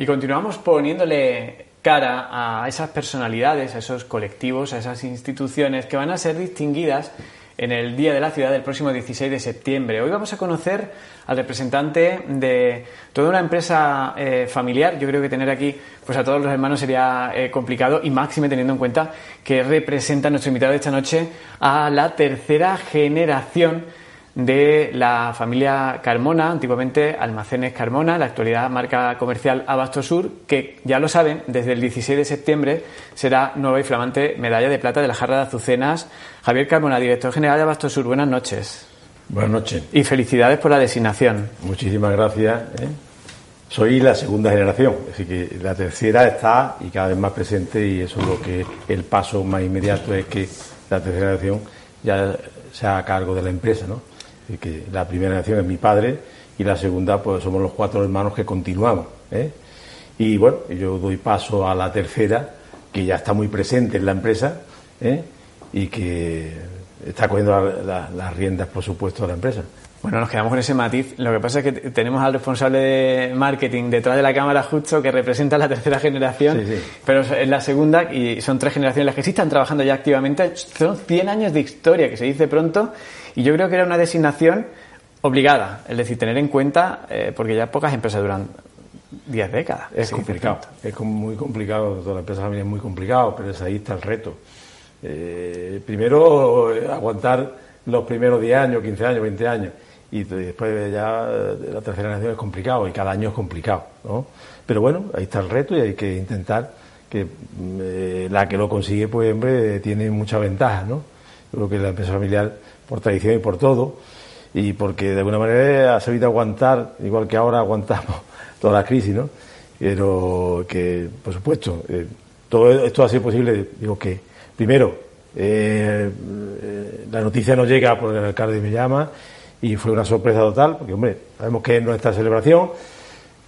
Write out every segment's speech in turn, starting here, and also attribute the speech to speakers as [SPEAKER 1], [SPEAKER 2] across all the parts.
[SPEAKER 1] Y continuamos poniéndole cara a esas personalidades, a esos colectivos, a esas instituciones que van a ser distinguidas en el Día de la Ciudad del próximo 16 de septiembre. Hoy vamos a conocer al representante de toda una empresa eh, familiar. Yo creo que tener aquí pues a todos los hermanos sería eh, complicado y máxime teniendo en cuenta que representa nuestro invitado de esta noche a la tercera generación de la familia Carmona, antiguamente Almacenes Carmona, la actualidad marca comercial Abasto Sur, que ya lo saben, desde el 16 de septiembre será nueva y flamante medalla de plata de la jarra de azucenas. Javier Carmona, director general de Abasto Sur, buenas noches.
[SPEAKER 2] Buenas noches.
[SPEAKER 1] Y felicidades por la designación.
[SPEAKER 2] Muchísimas gracias. ¿eh? Soy la segunda generación, así que la tercera está y cada vez más presente y eso es lo que el paso más inmediato es que la tercera generación ya sea a cargo de la empresa, ¿no? Que la primera generación es mi padre y la segunda pues somos los cuatro hermanos que continuamos. ¿eh? Y bueno, yo doy paso a la tercera, que ya está muy presente en la empresa ¿eh? y que está cogiendo las riendas, por supuesto, de la empresa.
[SPEAKER 1] Bueno, nos quedamos con ese matiz. Lo que pasa es que tenemos al responsable de marketing detrás de la cámara justo que representa la tercera generación, pero es la segunda y son tres generaciones las que sí están trabajando ya activamente. Son 100 años de historia, que se dice pronto, y yo creo que era una designación obligada, es decir, tener en cuenta, eh, porque ya pocas empresas duran 10 décadas.
[SPEAKER 2] Es complicado, es muy complicado, toda la empresa familiar es muy complicado, pero es ahí está el reto. Eh, primero, eh, aguantar los primeros 10 años, 15 años, 20 años y después ya la tercera generación es complicado y cada año es complicado, ¿no? Pero bueno, ahí está el reto y hay que intentar que eh, la que lo consigue, pues, hombre, tiene mucha ventaja, ¿no? Creo que la empresa familiar, por tradición y por todo, y porque de alguna manera ha sabido aguantar, igual que ahora aguantamos toda la crisis, ¿no? Pero que, por supuesto, eh, todo esto ha sido posible, digo que, primero, eh, la noticia nos llega porque el alcalde me llama y fue una sorpresa total, porque hombre, sabemos que es nuestra celebración,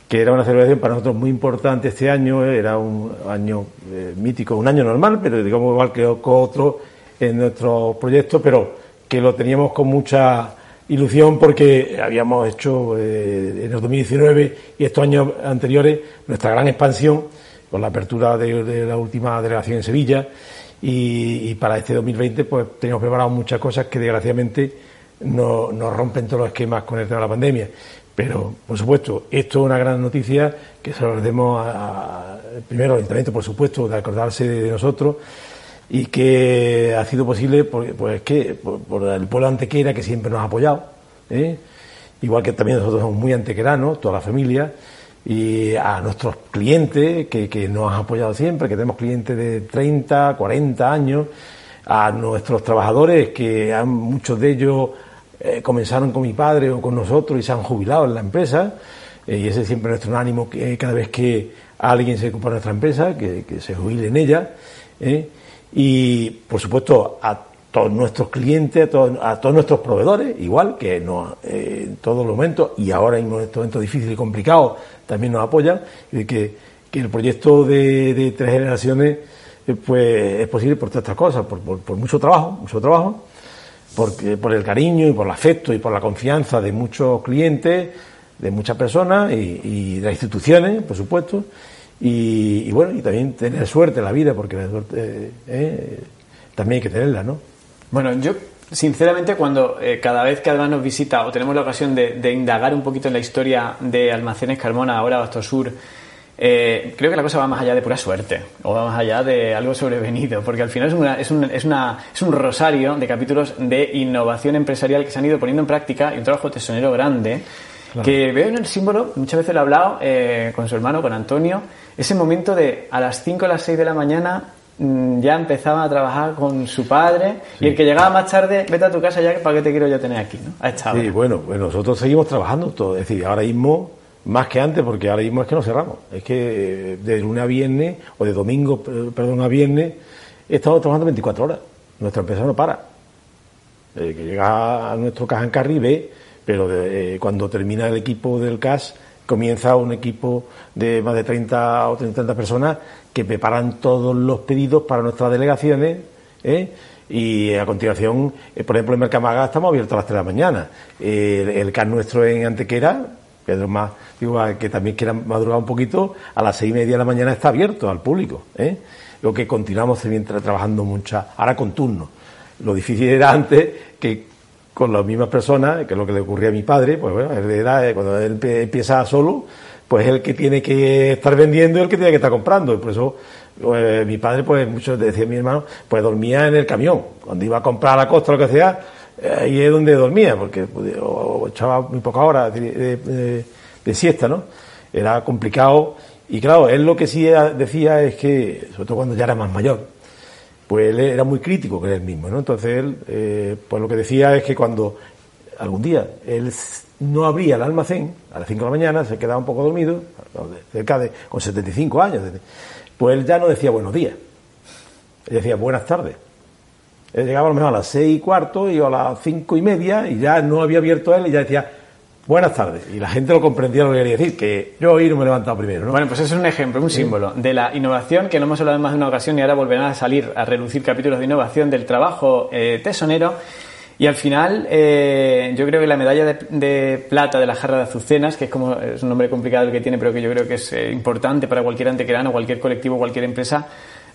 [SPEAKER 2] que era una celebración para nosotros muy importante este año, era un año eh, mítico, un año normal, pero digamos igual que otro en nuestro proyecto, pero que lo teníamos con mucha ilusión porque habíamos hecho eh, en el 2019 y estos años anteriores nuestra gran expansión con la apertura de, la última delegación en Sevilla. Y, y, para este 2020 pues teníamos preparado muchas cosas que desgraciadamente no, rompen todos los esquemas con el tema de la pandemia. Pero, por supuesto, esto es una gran noticia que se lo demos a, primero al Ayuntamiento, por supuesto, de acordarse de nosotros y que ha sido posible por, pues, que, por, el pueblo antequera que siempre nos ha apoyado, ¿eh? igual que también nosotros somos muy antequeranos, toda la familia, y a nuestros clientes que, que nos han apoyado siempre, que tenemos clientes de 30, 40 años, a nuestros trabajadores que han, muchos de ellos eh, comenzaron con mi padre o con nosotros y se han jubilado en la empresa. Eh, y ese es siempre nuestro ánimo, que cada vez que alguien se ocupa de nuestra empresa, que, se jubile en ella. ¿eh? Y, por supuesto, a todos nuestros clientes, a, todos nuestros proveedores, igual que en todos los momentos, y ahora en estos momentos difíciles y complicados, también nos apoyan, y que, que el proyecto de, de tres generaciones pues es posible por todas estas cosas, por, por, por mucho trabajo, mucho trabajo, porque, por el cariño y por el afecto y por la confianza de muchos clientes, de muchas personas y, de las instituciones, por supuesto. Y, bueno, y también tener suerte en la vida, porque la suerte eh, también hay que tenerla, ¿no?
[SPEAKER 1] Bueno, yo sinceramente cuando eh, cada vez que además nos visita o tenemos la ocasión de, de, indagar un poquito en la historia de Almacenes Carmona, ahora Basto Sur, eh, creo que la cosa va más allá de pura suerte o va más allá de algo sobrevenido, porque al final es, una, es, un, es, una, es un rosario de capítulos de innovación empresarial que se han ido poniendo en práctica y un trabajo tesonero grande. Que veo en el símbolo, muchas veces lo he hablado eh, con su hermano, con Antonio, ese momento de a las 5 o las 6 de la mañana mm, ya empezaban a trabajar con su padre y el que llegaba más tarde, vete a tu casa ya, ¿para qué te quiero yo tener aquí? ¿no? A esta
[SPEAKER 2] Sí, bueno, pues nosotros seguimos trabajando todo. Es decir, ahora mismo, más que antes, porque ahora mismo es que no cerramos. Es que eh, de lunes a viernes, o de domingo, perdón, a viernes, estamos trabajando 24 horas. Nuestra empresa no para. Eh, que llega a nuestro caja en carry ve, pero de- eh, cuando termina el equipo del CAS, comienza un equipo de más de 30 o 30 personas que preparan todos los pedidos para nuestras delegaciones. ¿eh? Y a continuación, eh, por ejemplo, en Mercamaga estamos abiertos a las 3 de la mañana. El, el CAS nuestro en Antequera, lo más, digo, a que también quieran madrugar un poquito, a las seis y media de la mañana está abierto al público. ¿eh? Lo que continuamos trabajando mucha, ahora con turno. Lo difícil era antes que con las mismas personas, que es lo que le ocurría a mi padre, pues bueno, era, eh, cuando él empieza solo, pues es el que tiene que estar vendiendo y el que tiene que estar comprando. Y por eso eh, mi padre, pues muchos decía mi hermano, pues dormía en el camión. Cuando iba a comprar a la costa lo que sea, ahí es donde dormía, porque pues, echaba muy pocas horas de, siesta, ¿no? Era complicado. Y claro, él lo que sí decía es que, sobre todo cuando ya era más mayor, pues él era muy crítico con él mismo, ¿no? Entonces él, eh, pues lo que decía es que cuando algún día él no abría el almacén a las 5 de la mañana, se quedaba un poco dormido, cerca de, con 75 años, pues él ya no decía buenos días, él decía buenas tardes. Él llegaba a lo mejor a las seis y cuarto y a las cinco y media y ya no había abierto él y ya decía buenas tardes. Y la gente lo comprendía lo que quería decir, que yo hoy no me he levantado primero, ¿no?
[SPEAKER 1] Bueno, pues eso es un ejemplo, un símbolo de la innovación que no hemos hablado en más de una ocasión y ahora volverán a salir a relucir capítulos de innovación del trabajo eh, tesonero. Y al final, eh, yo creo que la medalla de, de plata de la jarra de azucenas, que es como es un nombre complicado el que tiene, pero que yo creo que es eh, importante para cualquier antequerano, cualquier colectivo, cualquier empresa,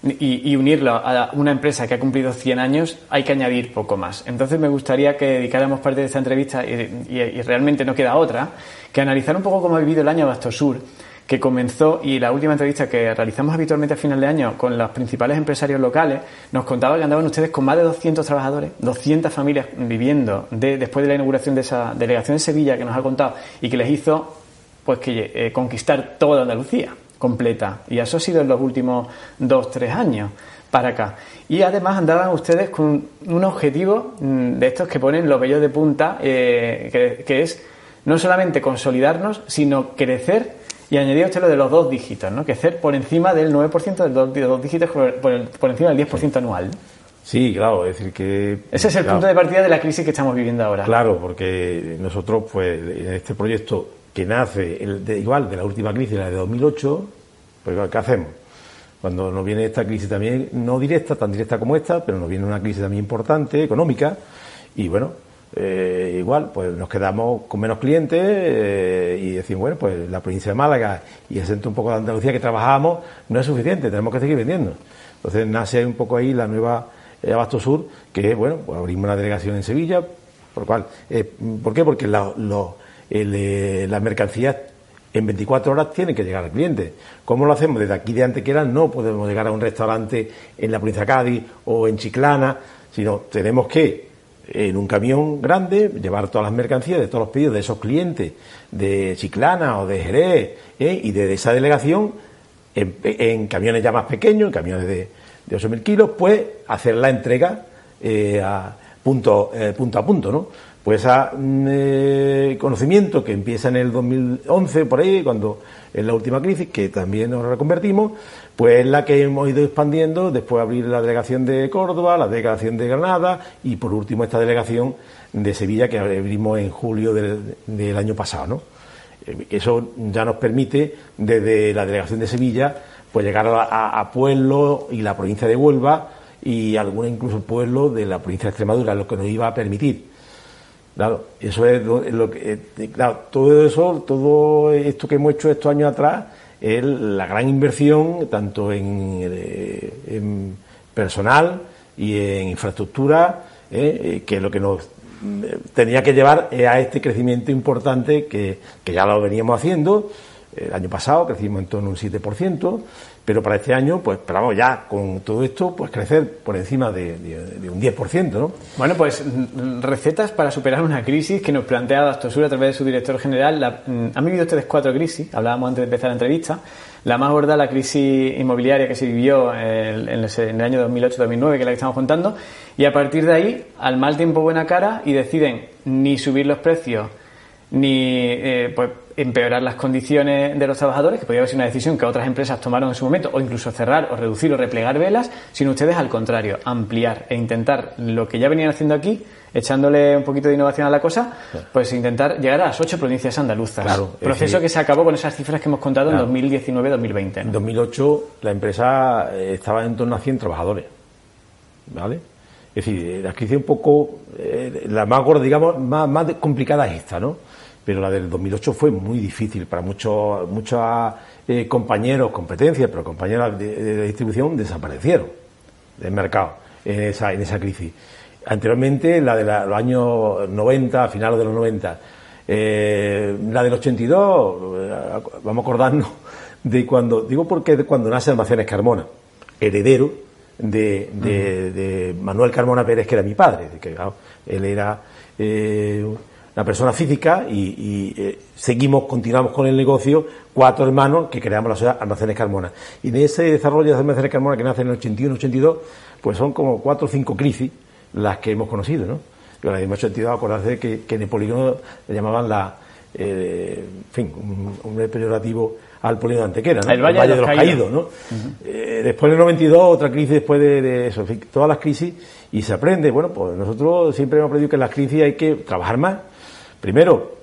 [SPEAKER 1] y, unirlo a una empresa que ha cumplido 100 años, hay que añadir poco más. Entonces me gustaría que dedicáramos parte de esta entrevista, y, realmente no queda otra, que analizar un poco cómo ha vivido el año Sur que comenzó y la última entrevista que realizamos habitualmente a final de año con los principales empresarios locales nos contaba que andaban ustedes con más de 200 trabajadores, 200 familias viviendo de- después de la inauguración de esa delegación de Sevilla que nos ha contado y que les hizo pues que eh, conquistar toda Andalucía completa y eso ha sido en los últimos dos tres años para acá y además andaban ustedes con un objetivo mm, de estos que ponen los vellos de punta eh, que, que es no solamente consolidarnos sino crecer y añadía usted lo de los dos dígitos, ¿no? Crecer por encima del 9% de dos, de dos dígitos por, por el- por encima del 10% anual.
[SPEAKER 2] Sí, claro, es decir que...
[SPEAKER 1] Ese es el
[SPEAKER 2] claro,
[SPEAKER 1] punto de partida de la crisis que estamos viviendo ahora.
[SPEAKER 2] Claro, porque nosotros, pues, en este proyecto que nace el de, igual de la última crisis, la de 2008, pues, ¿qué hacemos? Cuando nos viene esta crisis también, no directa, tan directa como esta, pero nos viene una crisis también importante, económica, y bueno, eh, igual, pues nos quedamos con menos clientes eh, y decimos, bueno, pues la provincia de Málaga y el centro un poco de Andalucía que trabajábamos no es suficiente, tenemos que seguir vendiendo. Entonces nace un poco ahí la nueva eh, Abasto Sur, que bueno, pues abrimos una delegación en Sevilla, por cual, eh, ¿por qué? Porque la- lo- el, eh, las mercancías en 24 horas tienen que llegar al cliente. ¿Cómo lo hacemos? Desde aquí de Antequera no podemos llegar a un restaurante en la provincia de Cádiz o en Chiclana, sino tenemos que en un camión grande llevar todas las mercancías de todos los pedidos de esos clientes de Chiclana o de Jerez ¿eh? y de esa delegación en, camiones ya más pequeños, en camiones de, de 8.000 kilos, pues hacer la entrega eh, a eh, punto a punto, ¿no? Pues ese conocimiento que empieza en el 2011, por ahí, cuando en la última crisis, que también nos reconvertimos, pues es la que hemos ido expandiendo, después abrir la delegación de Córdoba, la delegación de Granada y por último esta delegación de Sevilla que abrimos en julio del, año pasado, ¿no? Eh, Eso ya nos permite, desde la delegación de Sevilla, pues llegar a, a- a y la provincia de Huelva y algunos incluso pueblos de la provincia de Extremadura, lo que nos iba a permitir. Claro, eso es lo, que. eh, claro, todo eso, todo esto que hemos hecho estos años atrás, es la gran inversión, tanto en, eh, personal y en infraestructura, eh, eh, que lo que nos eh, tenía que llevar eh, a este crecimiento importante que, que ya lo veníamos haciendo El año pasado crecimos en torno a un 7%, pero para este año, pues esperamos ya con todo esto, pues crecer por encima de, un 10%, ¿no?
[SPEAKER 1] Bueno, pues recetas para superar una crisis que nos plantea Astosur a través de su director general. Mm, han vivido ustedes cuatro crisis, hablábamos antes de empezar la entrevista. La más gorda, la crisis inmobiliaria que se vivió en, el año 2008-2009, que es la que estamos contando, y a partir de ahí, al mal tiempo buena cara, y deciden ni subir los precios, ni eh, pues, empeorar las condiciones de los trabajadores, que podría haber sido una decisión que otras empresas tomaron en su momento, o incluso cerrar o reducir o replegar velas, sino ustedes al contrario, ampliar e intentar lo que ya venían haciendo aquí, echándole un poquito de innovación a la cosa, pues intentar llegar a las ocho provincias andaluzas. Claro, Proceso que se acabó con esas cifras que hemos contado en 2019-2020.
[SPEAKER 2] En 2008 la empresa eh, estaba en torno a 100 trabajadores. ¿Vale? Es decir, la crisis un poco, eh, la más gorda, digamos, más, más complicada es esta, ¿no? Pero la del 2008 fue muy difícil para muchos muchos eh, compañeros, competencias, pero compañeros de, distribución desaparecieron del mercado en esa, en esa crisis. Anteriormente, la de los años 90, a finales de los 90, eh, la del 82, eh, vamos a acordarnos de cuando, digo porque cuando nace Almacenes Carmona, heredero de, de, Manuel Carmona Pérez, que era mi padre, que él era la persona física y, eh, seguimos, continuamos con el negocio, cuatro hermanos que creamos la sociedad Almacenes Carmona. Y de ese desarrollo de Almacenes Carmona que nace en el 81-82, pues son como cuatro o cinco crisis las que hemos conocido, ¿no? Y en el 82 acordarse que, que en el polígono le llamaban la, eh, en fin, un, un peyorativo al polígono de Antequera, ¿no?
[SPEAKER 1] El Valle, de los, Caídos, ¿no?
[SPEAKER 2] Eh, después del 92, otra crisis después de, eso, en fin, todas las crisis, y se aprende, bueno, pues nosotros siempre hemos aprendido que en las crisis hay que trabajar más, primero,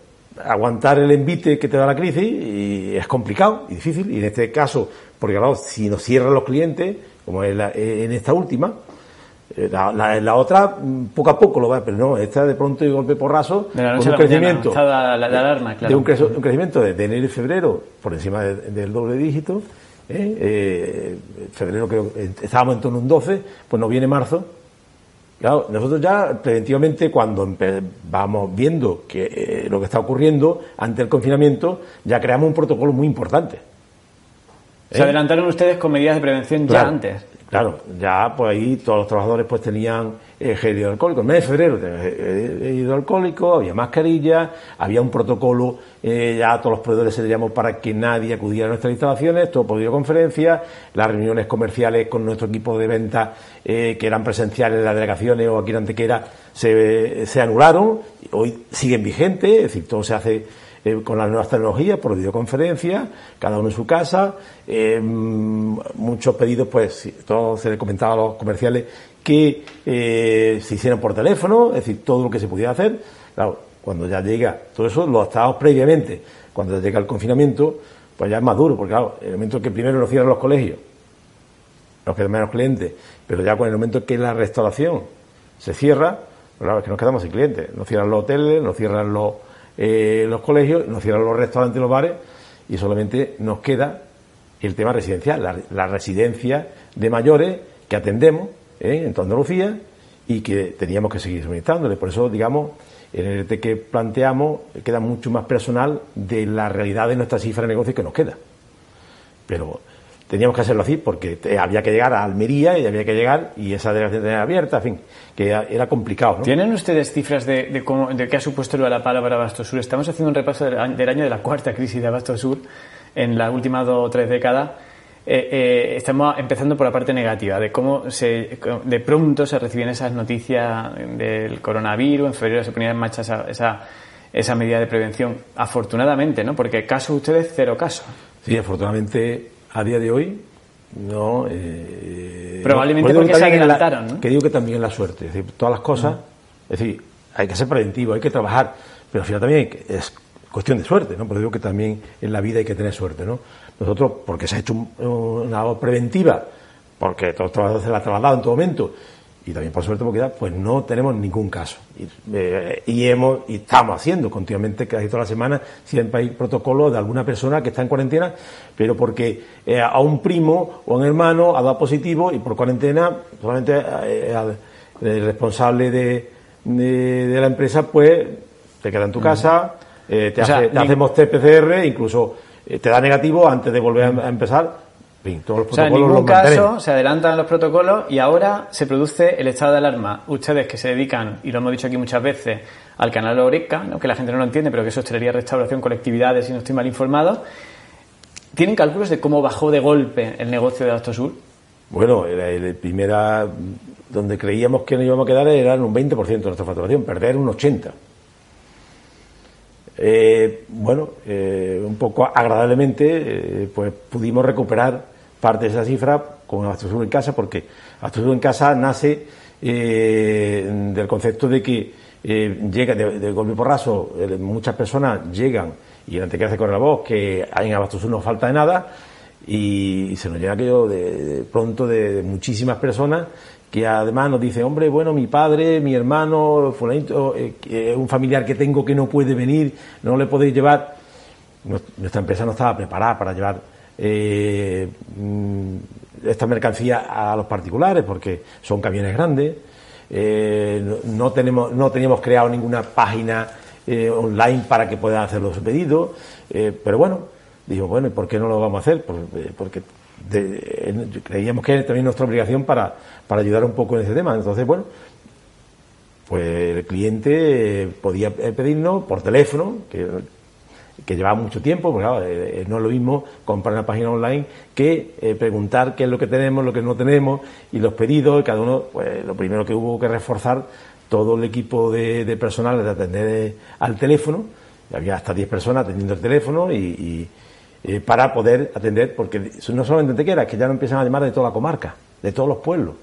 [SPEAKER 2] aguantar el envite que te da la crisis y es complicado y difícil. Y en este caso, porque claro, si nos cierran los clientes, como es en esta última, eh, la, otra mm, poco a poco lo va, pero no, esta de pronto y golpe porrazo, con un crecimiento, de un, crecimiento de, enero y febrero por encima del doble dígito, ¿eh? Eh, febrero creo estábamos en torno a un 12, pues no viene marzo, Claro, nosotros ya preventivamente cuando vamos viendo que eh, lo que está ocurriendo ante el confinamiento, ya creamos un protocolo muy importante.
[SPEAKER 1] Se adelantaron ustedes con medidas de prevención ya antes.
[SPEAKER 2] Claro, ya pues ahí todos los trabajadores pues tenían eh, gel hidroalcohólico. El mes de febrero eh, hidroalcohólico, había mascarilla, había un protocolo eh, ya a todos los proveedores se le llamó para que nadie acudiera a nuestras instalaciones, todo por videoconferencia, las reuniones comerciales con nuestro equipo de venta eh, que eran presenciales en las delegaciones o aquí en Antequera se, se anularon, hoy siguen vigentes, es decir, todo se hace eh, con las nuevas tecnologías por videoconferencia, cada uno en su casa, muchos pedidos, pues, todo se le comentaba a los comerciales que se hicieran por teléfono, es decir, todo lo que se pudiera hacer. Claro, cuando ya llega, todo eso lo estábamos previamente, cuando llega el confinamiento, pues ya es más duro, porque claro, el momento que primero nos cierran los colegios, nos quedan menos clientes, pero ya con el momento que la restauración se cierra, pues claro, es que nos quedamos sin clientes, nos cierran los hoteles, nos cierran los, eh, los colegios, nos cierran los restaurantes los bares, y solamente nos queda el tema residencial, la, residencia de mayores que atendemos ¿eh? En toda Andalucía y que teníamos que seguir suministrándole. Por eso, digamos, en el ERTE que planteamos queda mucho más personal de la realidad de nuestra cifra de negocio que nos queda. Pero teníamos que hacerlo así porque había que llegar a Almería y había que llegar y esa delegación tenía abierta, en fin, que era, complicado.
[SPEAKER 1] ¿Tienen ustedes cifras de, cómo, de qué ha supuesto lo de la palabra Abasto Sur? Estamos haciendo un repaso del año de la cuarta crisis de Abasto Sur en las últimas dos o tres décadas eh, eh, estamos empezando por la parte negativa, de cómo se, de pronto se reciben esas noticias del coronavirus, en febrero se ponía en marcha esa, esa, esa medida de prevención, afortunadamente, ¿no? Porque caso ustedes, cero casos.
[SPEAKER 2] Sí, afortunadamente, a día de hoy, no. Eh,
[SPEAKER 1] Probablemente porque se adelantaron, ¿no?
[SPEAKER 2] Que digo que también la suerte, es decir, todas las cosas, es decir, hay que ser preventivo, hay que trabajar, pero al final también es cuestión de suerte, ¿no? Pero digo que también en la vida hay que tener suerte, ¿no? Nosotros, porque se ha hecho una labor preventiva, porque todos los trabajadores se la han trasladado en todo momento, y también por suerte porque ya, pues no tenemos ningún caso. Y, eh, hemos, y estamos haciendo continuamente, casi todas las semanas, siempre hay protocolo de alguna persona que está en cuarentena, pero porque eh, a un primo o un hermano ha dado positivo y por cuarentena, solamente eh, el responsable de, de, la empresa, pues te queda en tu casa, te, hacemos TPCR, incluso eh, te da negativo antes de volver a, empezar.
[SPEAKER 1] todos los o sea, en ningún caso se adelantan los protocolos y ahora se produce el estado de alarma. Ustedes que se dedican, y lo hemos dicho aquí muchas veces, al canal Oreca, que la gente no lo entiende, pero que es hostelería, restauración, colectividades, si no estoy mal informado, ¿tienen cálculos de cómo bajó de golpe el negocio de Sur?
[SPEAKER 2] Bueno, la, primera donde creíamos que nos íbamos a quedar era en un 20% de nuestra facturación, perder un 80%. Eh, bueno, eh, un poco agradablemente, eh, pues pudimos recuperar parte de esa cifra con Astrosur en casa, porque Astrosur en casa nace del concepto de que llega de, de, golpe porrazo, muchas personas llegan y antes que hace con la voz que en Astrosur no falta de nada y, se nos llega aquello de, pronto de, muchísimas personas que además nos dice, hombre, bueno, mi padre, mi hermano, eh, un familiar que tengo que no puede venir, no le podéis llevar. Nuestra empresa no estaba preparada para llevar eh, mm, esta mercancía a los particulares porque son camiones grandes. Eh, no, tenemos, no teníamos creado ninguna página online para que puedan hacer los pedidos. pero bueno, digo, bueno, ¿y por qué no lo vamos a hacer? Porque creíamos que era también nuestra obligación para, para ayudar un poco en ese tema. Entonces, bueno, pues el cliente eh, podía pedirnos por teléfono, que, que llevaba mucho tiempo, porque claro, eh, eh, no es lo mismo comprar una página online que preguntar qué es lo que tenemos, lo que no tenemos, y los pedidos, y cada uno, pues lo primero que hubo que reforzar todo el equipo de, personal de atender al teléfono, había hasta 10 personas atendiendo el teléfono y, para poder atender, porque no solamente era que ya no empiezan a llamar de toda la comarca, de todos los pueblos.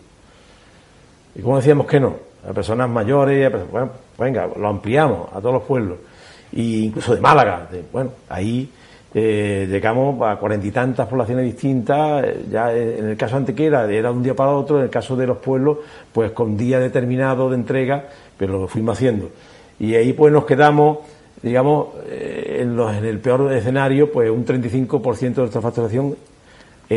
[SPEAKER 2] Y como decíamos que no, a personas mayores, bueno, venga, lo ampliamos a todos los pueblos, e incluso de Málaga, bueno, ahí eh, llegamos a cuarenta y tantas poblaciones distintas, eh, ya en el caso antequera era un día para otro, en el caso de los pueblos, pues con día determinado de entrega, pero lo fuimos haciendo. Y ahí pues nos quedamos, digamos, eh, en, los, en el peor escenario, pues un 35% de nuestra facturación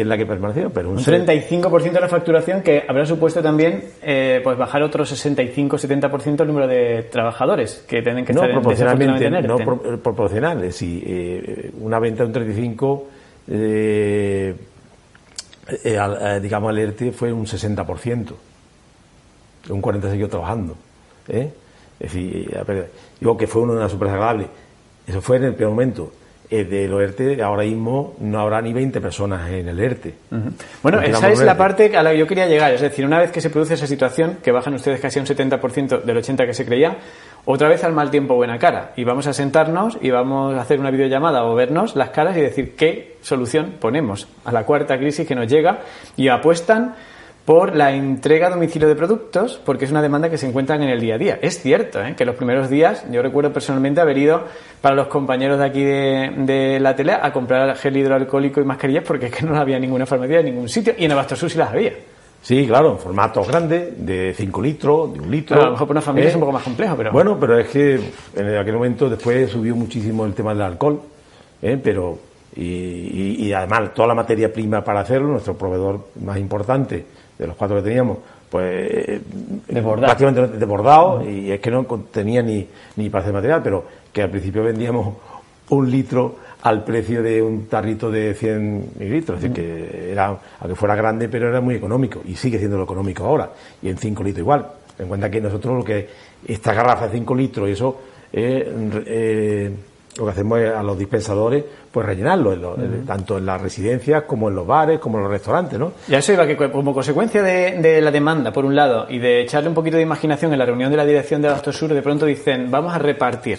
[SPEAKER 2] es la que permaneció. Pero
[SPEAKER 1] un, 35% de la facturación que habrá supuesto también eh, pues bajar otro 65-70% el número de trabajadores que tienen que
[SPEAKER 2] no,
[SPEAKER 1] estar
[SPEAKER 2] proporcionalmente, no pro, proporcional. Es decir, eh, una venta de un 35, eh, eh digamos, al ERTE fue un 60%. Un 40% siguió trabajando. Es decir, digo que fue una súper agradable. Eso fue en el peor momento eh, del ERTE, ahora mismo no habrá ni 20 personas en el ERTE.
[SPEAKER 1] Bueno, esa es la parte a la que yo quería llegar. Es decir, una vez que se produce esa situación, que bajan ustedes casi a un 70% del 80% que se creía, otra vez al mal tiempo buena cara. Y vamos a sentarnos y vamos a hacer una videollamada o vernos las caras y decir qué solución ponemos a la cuarta crisis que nos llega y apuestan por la entrega a domicilio de productos, porque es una demanda que se encuentran en el día a día. Es cierto ¿eh? que los primeros días, yo recuerdo personalmente haber ido para los compañeros de aquí de, la tele a comprar gel hidroalcohólico y mascarillas porque es que no había ninguna farmacia en ningún sitio y en Abastosur sí las había.
[SPEAKER 2] Sí, claro, en formatos grandes, de 5 litros, de un litro.
[SPEAKER 1] a lo mejor para una familia es un ¿eh? poco más complejo, pero...
[SPEAKER 2] Bueno, pero es que en aquel momento después subió muchísimo el tema del alcohol, ¿eh? pero... Y, y además toda la materia prima para hacerlo, nuestro proveedor más importante de los cuatro que teníamos, pues
[SPEAKER 1] desbordado.
[SPEAKER 2] prácticamente desbordado y es que no tenía ni, ni para hacer material, pero que al principio vendíamos un litro al precio de un tarrito de 100 mililitros, es decir, que era, aunque fuera grande, pero era muy económico y sigue siendo lo económico ahora, y en 5 litros igual. Ten en cuenta que nosotros lo que, esta garrafa de 5 litros y eso, eh, lo que hacemos es a los dispensadores pues rellenarlo, tanto en las residencias como en los bares, como en los restaurantes, ¿no?
[SPEAKER 1] Ya eso iba que como consecuencia de, la demanda, por un lado, y de echarle un poquito de imaginación en la reunión de la dirección de Abasto Sur, de pronto dicen, vamos a repartir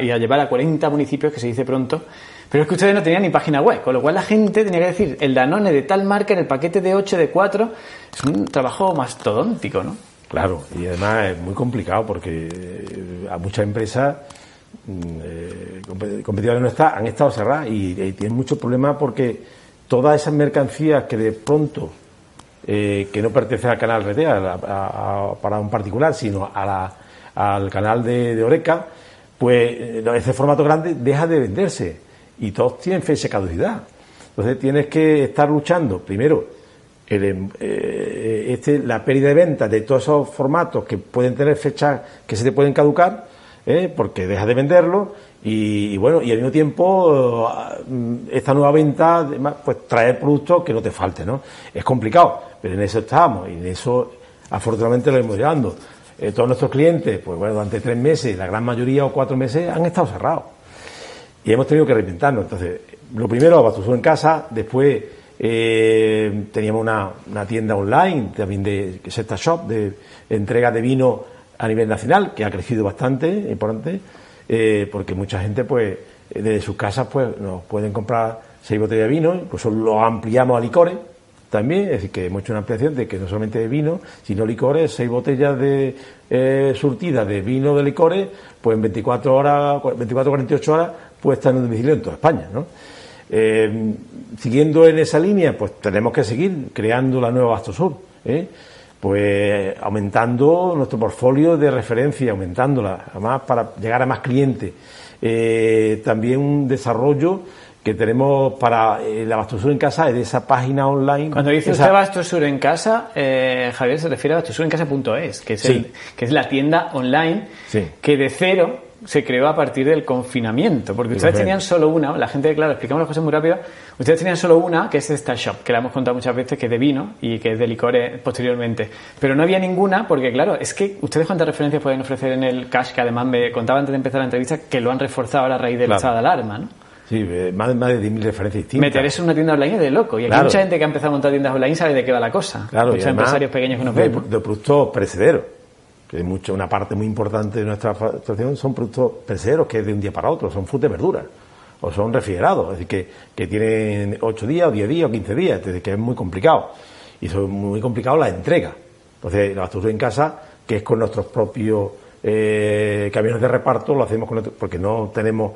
[SPEAKER 1] y a llevar a 40 municipios, que se dice pronto, pero es que ustedes no tenían ni página web, con lo cual la gente tenía que decir, el Danone de tal marca en el paquete de 8, de 4, es un trabajo mastodóntico, ¿no?
[SPEAKER 2] Claro, y además es muy complicado porque eh, a muchas empresas eh, competidores no está, han estado cerradas y, tienen muchos problemas porque todas esas mercancías que de pronto, eh, que no pertenecen al canal RT, para un particular, sino al canal de, Oreca, pues eh, ese formato grande deja de venderse y todos tienen fecha de caducidad. Entonces tienes que estar luchando, primero, em, este, la pérdida de ventas de todos esos formatos que pueden tener fechas que se te pueden caducar, ¿eh? porque deja de venderlo Y, bueno, y al mismo tiempo, esta nueva venta, pues traer productos que no te falten, ¿no? Es complicado, pero en eso estamos y en eso afortunadamente lo hemos llegando. Eh, todos nuestros clientes, pues bueno, durante tres meses, la gran mayoría o cuatro meses, han estado cerrados. Y hemos tenido que reinventarnos. Entonces, lo primero, Bastusur en casa, después eh, teníamos una, una, tienda online, también de Sexta Shop, de entrega de vino a nivel nacional, que ha crecido bastante, importante, eh, porque mucha gente, pues, desde sus casas, pues, nos pueden comprar seis botellas de vino, incluso lo ampliamos a licores también, es decir, que hemos hecho una ampliación de que no solamente de vino, sino licores, seis botellas de eh, surtidas de vino de licores, pues en 24 horas, 24 48 horas, pues estar en un domicilio en toda España, ¿no? Eh, siguiendo en esa línea, pues tenemos que seguir creando la nueva Bastosur, ¿eh? Pues aumentando nuestro portfolio de referencia, aumentándola, además para llegar a más clientes. Eh, también un desarrollo que tenemos para eh, la Bastosur en casa es de esa página online.
[SPEAKER 1] Cuando dice
[SPEAKER 2] esa...
[SPEAKER 1] usted Bastosur en casa, eh, Javier se refiere a bastosurencasa.es, que, es
[SPEAKER 2] Sí.
[SPEAKER 1] el- que es la tienda online
[SPEAKER 2] Sí.
[SPEAKER 1] que de cero se creó a partir del confinamiento, porque ustedes tenían solo una, la gente, claro, explicamos las cosas muy rápido, ustedes tenían solo una, que es esta shop, que la hemos contado muchas veces, que es de vino y que es de licores posteriormente, pero no había ninguna, porque claro, es que ustedes cuántas referencias pueden ofrecer en el cash, que además me contaba antes de empezar la entrevista, que lo han reforzado a raíz del
[SPEAKER 2] Claro.
[SPEAKER 1] estado de alarma, ¿no?
[SPEAKER 2] Sí, eh, más, de- más de 10.000 referencias distintas.
[SPEAKER 1] Meter eso en una tienda online es de loco. Y aquí
[SPEAKER 2] Claro.
[SPEAKER 1] mucha gente que ha empezado a montar tiendas online sabe de qué va la cosa.
[SPEAKER 2] Claro, y
[SPEAKER 1] Muchos
[SPEAKER 2] además
[SPEAKER 1] empresarios pequeños que nos
[SPEAKER 2] de,
[SPEAKER 1] ven. ¿no?
[SPEAKER 2] de productos perecederos, que mucho, una parte muy importante de nuestra facturación son productos perecederos que es de un día para otro, son frutas y verduras, o son refrigerados, es decir, que, que tienen 8 días, o 10 días, o 15 días, es decir, que es muy complicado. Y son muy complicado la entrega. Entonces, la bastura en casa, que es con nuestros propios eh, camiones de reparto, lo hacemos con porque no tenemos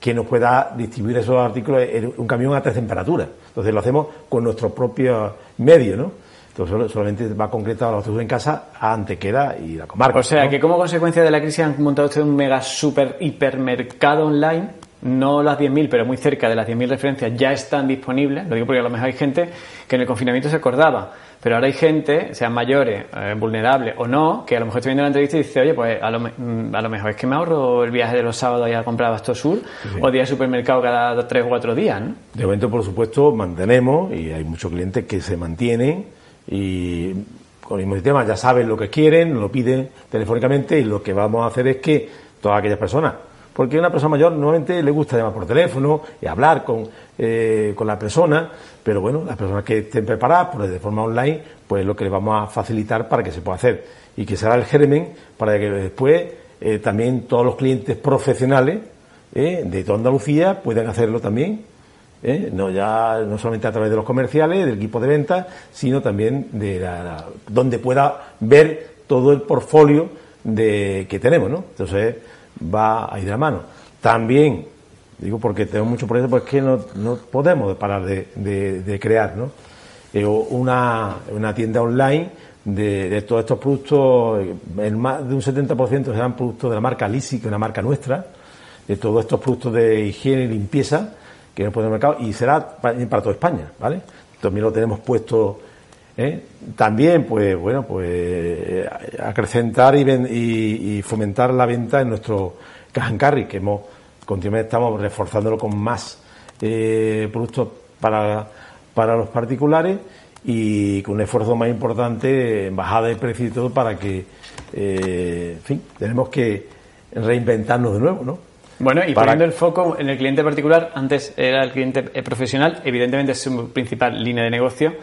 [SPEAKER 2] quien nos pueda distribuir esos artículos en un camión a tres temperaturas. Entonces lo hacemos con nuestro propio medio, ¿no? Entonces solamente va concretado la basura en casa a Antequera y la comarca.
[SPEAKER 1] O sea,
[SPEAKER 2] ¿no?
[SPEAKER 1] que como consecuencia de la crisis han montado ustedes un mega super hipermercado online. No las 10.000, pero muy cerca de las 10.000 referencias ya están disponibles. Lo digo porque a lo mejor hay gente que en el confinamiento se acordaba. Pero ahora hay gente, sean mayores, eh, vulnerables o no, que a lo mejor estoy viendo la entrevista y dice, oye, pues a lo, mm, a lo mejor es que me ahorro el viaje de los sábados y a comprar Basto Sur o día de supermercado cada tres o cuatro días, ¿no?
[SPEAKER 2] De momento, por supuesto, mantenemos y hay muchos clientes que se mantienen y con sistema ya saben lo que quieren, lo piden telefónicamente y lo que vamos a hacer es que todas aquellas personas, porque a una persona mayor normalmente le gusta llamar por teléfono y hablar con, eh, con la persona, pero bueno, las personas que estén preparadas pues de forma online, pues lo que les vamos a facilitar para que se pueda hacer. Y que será el germen para que después eh, también todos los clientes profesionales eh, de toda Andalucía puedan hacerlo también ¿eh? no ya no solamente a través de los comerciales, del equipo de venta, sino también de la, donde pueda ver todo el portfolio de que tenemos, ¿no? Entonces va a ir de la mano. También digo porque tenemos mucho proyectos, pues que no, no podemos parar de, de- crear, ¿no? Eh, una, una tienda online de, de todos estos productos, el más de un 70% serán productos de la marca Lisi, que es una marca nuestra, de todos estos productos de higiene y limpieza que en el mercado y será para, toda España, ¿vale? También lo tenemos puesto. ¿eh? También, pues bueno, pues eh, acrecentar y, ven- y- fomentar la venta en nuestro caja and carry, que hemos continuamente estamos reforzándolo con más eh, productos para, para los particulares y con un esfuerzo más importante en bajada de precio y todo para que, en fin, tenemos que reinventarnos de nuevo, ¿no?
[SPEAKER 1] Bueno, y
[SPEAKER 2] Para-
[SPEAKER 1] poniendo el foco en el cliente particular, antes era el cliente eh, profesional, evidentemente es su principal línea de negocio.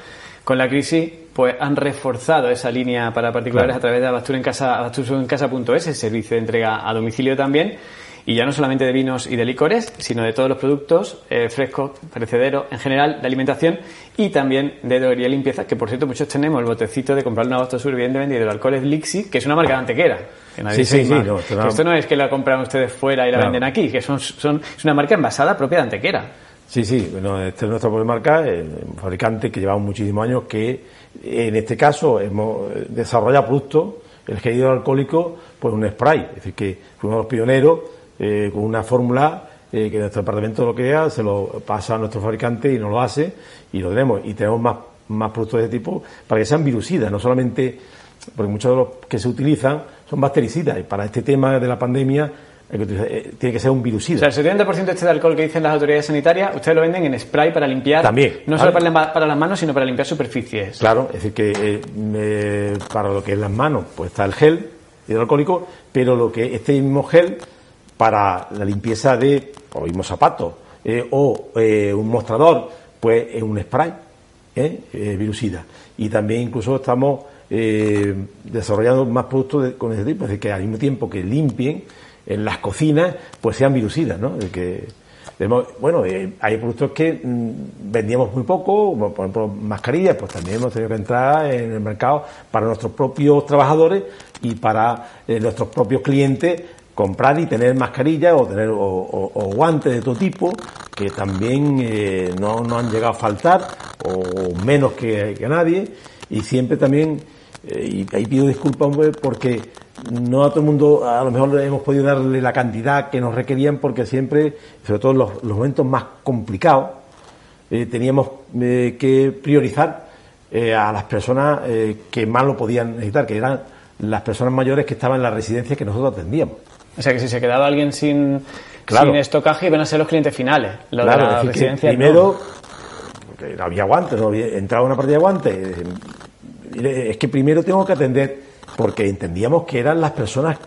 [SPEAKER 1] Con la crisis, pues han reforzado esa línea para particulares
[SPEAKER 2] Claro.
[SPEAKER 1] a través de Abastur en casa, abasturencasa.es, el servicio de entrega a domicilio también. Y ya no solamente de vinos y de licores, sino de todos los productos eh, frescos, perecederos, en general, de alimentación y también de droguería y limpieza, que por cierto muchos tenemos el botecito de comprar una Abastur, evidentemente, y del alcohol es Lixi, que es una marca de antequera.
[SPEAKER 2] Sí, sí, sí, no, esto no-
[SPEAKER 1] esto no es que la compran ustedes fuera y la venden aquí, que son, son, es una marca envasada propia de Antequera.
[SPEAKER 2] Sí, sí, bueno, esta es nuestra propia marca, eh, un fabricante que llevamos muchísimos años que en este caso hemos eh, desarrollado productos, el gel hidroalcohólico, pues un spray, es decir, que fuimos los pioneros eh, con una fórmula eh, que nuestro departamento lo crea, se lo pasa a nuestro fabricante y nos lo hace y lo tenemos. Y tenemos más, más productos de ese tipo para que sean virucidas, no solamente, porque muchos de los que se utilizan son bactericidas y para este tema de la pandemia eh, tiene que ser un virucida.
[SPEAKER 1] O sea, el 70% este de alcohol que dicen las autoridades sanitarias, ustedes lo venden en spray para limpiar.
[SPEAKER 2] También.
[SPEAKER 1] No solo para, para, las manos, sino para limpiar superficies.
[SPEAKER 2] Claro, es decir, que eh, para lo que es las manos, pues está el gel hidroalcohólico, pero lo que este mismo gel para la limpieza de, o mismo zapatos, eh, o un mostrador, pues es un spray virusida. Y también incluso estamos desarrollando más productos con ese tipo, es decir, que al mismo tiempo que limpien, en las cocinas pues sean virucidas, ¿no? que, bueno, eh, hay productos que mm, vendíamos muy poco, por ejemplo, mascarillas, pues también hemos tenido que entrar en el mercado para nuestros propios trabajadores y para eh, nuestros propios clientes comprar y tener mascarillas o tener o, guantes de todo tipo que también eh, no, no, han llegado a faltar o menos que, que nadie y siempre también y ahí pido disculpas porque no a todo el mundo, a lo mejor hemos podido darle la cantidad que nos requerían porque siempre, sobre todo en los, momentos más complicados, eh, teníamos eh, que priorizar eh, a las personas que más lo podían necesitar, que eran las personas mayores que estaban en las residencias que nosotros atendíamos.
[SPEAKER 1] O sea que si se quedaba alguien sin, sin estocaje iban a ser los clientes finales.
[SPEAKER 2] claro, primero había guantes, no entraba una partida de guantes. Es que primero tengo que atender porque entendíamos que eran las personas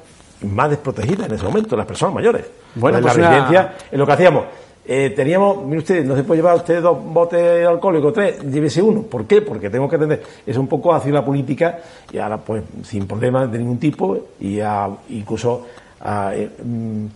[SPEAKER 2] más desprotegidas en ese momento, las personas mayores. Bueno, en la pues residencia, en lo que hacíamos, eh, teníamos, mire usted, no se puede llevar usted dos botes alcohólicos, tres, llévese uno. ¿Por qué? Porque tengo que atender. Es un poco hacia la política y ahora, pues, sin problemas de ningún tipo y a, incluso a, eh, mm,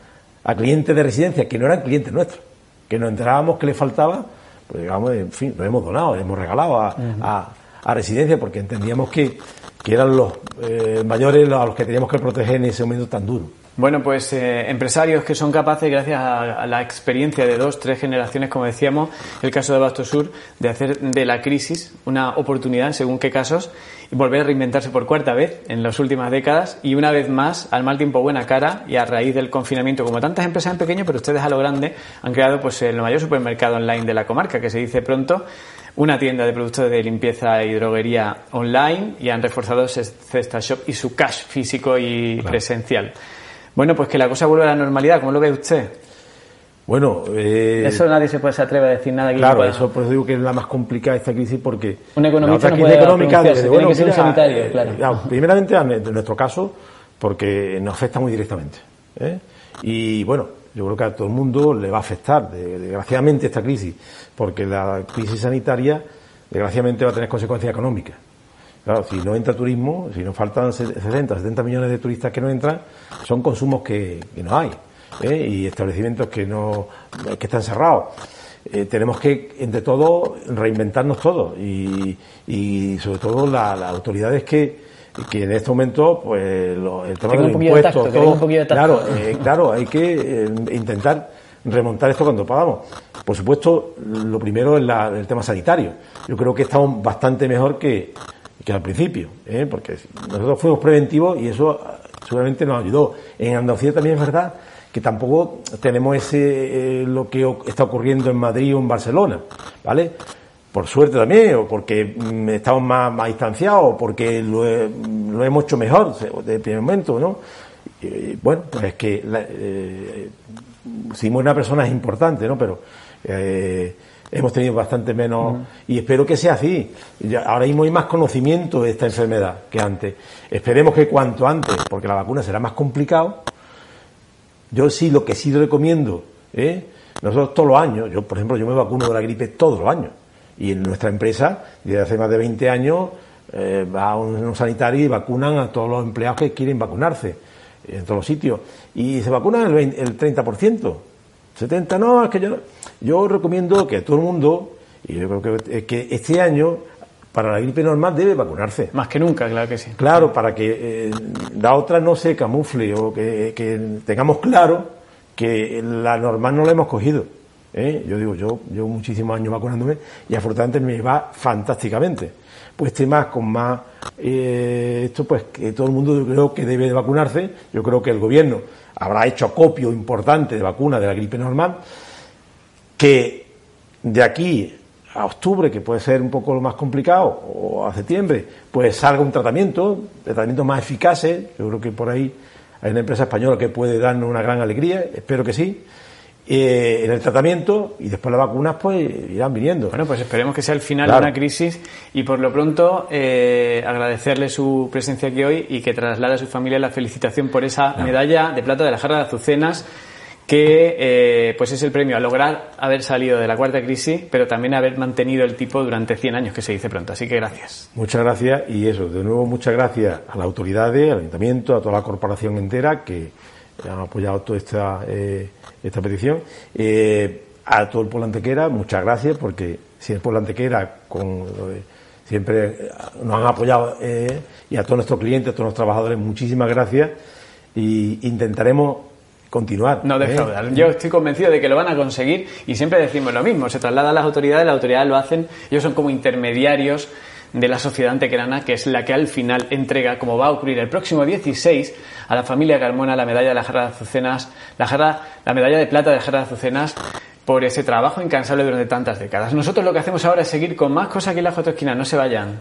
[SPEAKER 2] a clientes de residencia que no eran clientes nuestros, que nos enterábamos que les faltaba, pues digamos, en fin, lo hemos donado, hemos regalado a, a, a residencia porque entendíamos que que eran los eh, mayores a los que teníamos que proteger en ese momento tan duro.
[SPEAKER 1] Bueno, pues eh, empresarios que son capaces, gracias a, la experiencia de dos, tres generaciones, como decíamos, el caso de Bastosur, de hacer de la crisis una oportunidad, según qué casos, y volver a reinventarse por cuarta vez en las últimas décadas y una vez más, al mal tiempo buena cara y a raíz del confinamiento, como tantas empresas en pequeño, pero ustedes a lo grande, han creado pues el mayor supermercado online de la comarca, que se dice pronto, una tienda de productos de limpieza y droguería online y han reforzado Cesta Shop y su cash físico y presencial. Bueno, pues que la cosa vuelva a la normalidad, ¿cómo lo ve usted?
[SPEAKER 2] Bueno,
[SPEAKER 1] eh, eso nadie se puede se atreve a decir nada.
[SPEAKER 2] claro, eso por eso digo que es la más complicada esta crisis porque
[SPEAKER 1] una economista no puede económica, desde,
[SPEAKER 2] bueno, que ser eh, claro. primeramente en nuestro caso porque nos afecta muy directamente. ¿eh? Y bueno, yo creo que a todo el mundo le va a afectar, desgraciadamente, esta crisis, porque la crisis sanitaria, desgraciadamente, va a tener consecuencias económicas. Claro, si no entra turismo, si nos faltan 60, 70 millones de turistas que no entran, son consumos que, no hay, ¿eh? y establecimientos que no que están cerrados. Eh, tenemos que, entre todo, reinventarnos todos y, y sobre todo las autoridades que, que en este momento, pues, el tema de los impuestos, claro, eh, claro, hay que eh, intentar remontar esto cuando pagamos. Por supuesto, lo primero es el tema sanitario. Yo creo que estamos bastante mejor que, que al principio, ¿eh? porque nosotros fuimos preventivos y eso seguramente nos ayudó. En Andalucía también es verdad que tampoco tenemos ese lo que está ocurriendo en Madrid o en Barcelona, ¿vale? por suerte también, o porque mm, estamos más, distanciados, o porque lo, hemos hecho mejor desde el primer momento, ¿no? Bueno, pues es que eh, si una persona es importante, ¿no? Pero eh, hemos tenido bastante menos, y espero que sea así. ahora mismo hay más conocimiento de esta enfermedad que antes. Esperemos que cuanto antes, porque la vacuna será más complicado. Yo sí, lo que sí recomiendo, ¿eh? nosotros todos los años, yo por ejemplo, yo me vacuno de la gripe todos los años y en nuestra empresa, desde hace más de 20 años, eh, va a un, sanitario y vacunan a todos los empleados que quieren vacunarse en todos los sitios. Y se vacunan el, el 30%. 70 no, es que yo, yo recomiendo que todo el mundo, y yo creo que, que este año para la gripe normal debe vacunarse.
[SPEAKER 1] Más que nunca, claro que sí.
[SPEAKER 2] Claro, para que eh, la otra no se camufle o que, que, tengamos claro que la normal no la hemos cogido. ¿eh? Yo digo, yo llevo muchísimos años vacunándome y afortunadamente me va fantásticamente. Pues temas con más, eh, esto pues que todo el mundo yo creo que debe de vacunarse. Yo creo que el gobierno habrá hecho acopio importante de vacunas de la gripe normal, que de aquí a octubre, que puede ser un poco lo más complicado, o a septiembre, pues salga un tratamiento, tratamientos más eficaces, yo creo que por ahí hay una empresa española que puede darnos una gran alegría, espero que sí. Eh, en el tratamiento y después las vacunas pues irán viniendo.
[SPEAKER 1] Bueno, pues esperemos que sea el final de una crisis y por lo pronto eh, agradecerle su presencia aquí hoy y que traslade a su familia la felicitación por esa medalla de plata de la jarra de azucenas que eh, pues es el premio a lograr haber salido de la cuarta crisis, pero también haber mantenido el tipo durante 100 años, que se dice pronto. Así que gracias.
[SPEAKER 2] Muchas gracias y eso, de nuevo muchas gracias a las autoridades, al ayuntamiento, a toda la corporación entera que han apoyado toda esta, eh, esta petición. Eh, a todo el pueblo antequera, muchas gracias, porque si el pueblo antequera con, siempre nos han apoyado eh, y a todos nuestros clientes, a todos los trabajadores, muchísimas gracias y intentaremos continuar.
[SPEAKER 1] No defraudar. Yo estoy convencido de que lo van a conseguir y siempre decimos lo mismo. Se traslada a las autoridades, las autoridades lo hacen, ellos son como intermediarios de la sociedad antequerana, que es la que al final entrega, como va a ocurrir el próximo 16, a la familia Carmona la medalla de la jarra de azucenas, la, jarra, la medalla de plata de jarra de azucenas, por ese trabajo incansable durante tantas décadas. Nosotros lo que hacemos ahora es seguir con más cosas aquí en la fotoesquina, no se vayan.